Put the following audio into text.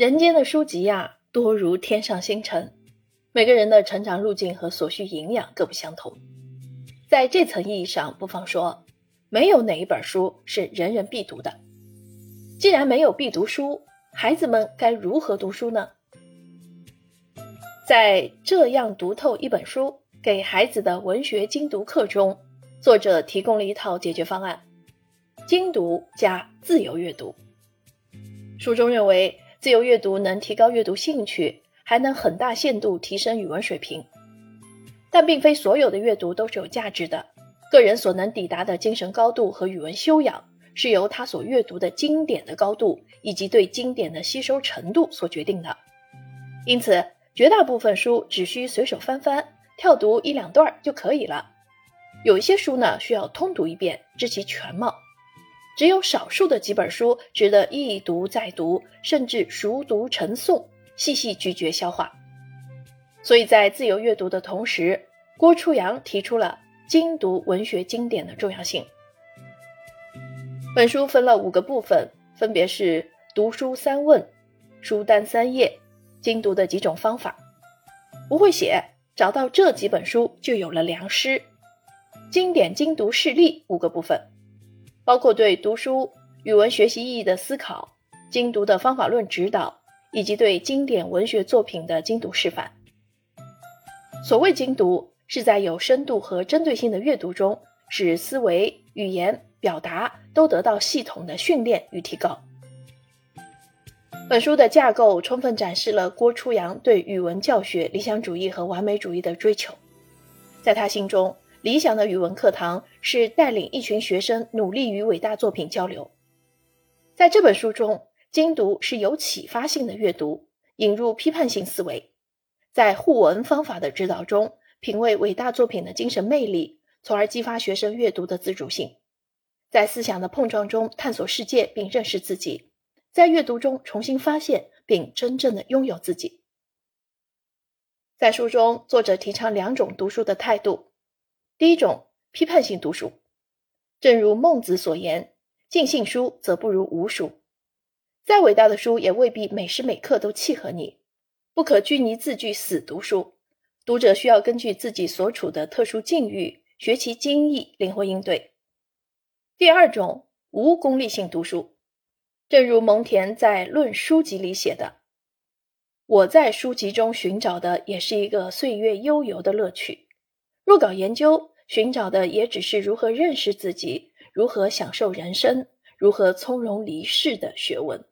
人间的书籍呀，多如天上星辰，每个人的成长路径和所需营养各不相同。在这层意义上，不妨说，没有哪一本书是人人必读的。既然没有必读书，孩子们该如何读书呢？在这样读透一本书给孩子的文学精读课中，作者提供了一套解决方案：精读加自由阅读。书中认为。自由阅读能提高阅读兴趣，还能很大限度提升语文水平。但并非所有的阅读都是有价值的。个人所能抵达的精神高度和语文修养，是由他所阅读的经典的高度以及对经典的吸收程度所决定的。因此，绝大部分书只需随手翻翻、跳读一两段就可以了。有一些书呢，需要通读一遍，知其全貌。只有少数的几本书值得一读再读，甚至熟读成诵，细细咀嚼消化。所以在自由阅读的同时，郭初阳提出了精读文学经典的重要性。本书分了五个部分，分别是读书三问、书单三页、精读的几种方法。不会写，找到这几本书就有了良师。经典精读事例五个部分。包括对读书、语文学习意义的思考、精读的方法论指导，以及对经典文学作品的精读示范。所谓精读，是在有深度和针对性的阅读中，使思维、语言、表达都得到系统的训练与提高。本书的架构充分展示了郭初阳对语文教学理想主义和完美主义的追求，在他心中。理想的语文课堂是带领一群学生努力与伟大作品交流。在这本书中，精读是有启发性的阅读，引入批判性思维，在互文方法的指导中，品味伟大作品的精神魅力，从而激发学生阅读的自主性。在思想的碰撞中探索世界并认识自己，在阅读中重新发现并真正的拥有自己。在书中，作者提倡两种读书的态度。第一种批判性读书，正如孟子所言：“尽信书则不如无书。”再伟大的书也未必每时每刻都契合你，不可拘泥字句死读书。读者需要根据自己所处的特殊境遇，学其精义，灵活应对。第二种无功利性读书，正如蒙恬在《论书籍》里写的：“我在书籍中寻找的也是一个岁月悠游的乐趣。”若搞研究，寻找的也只是如何认识自己、如何享受人生、如何从容离世的学问。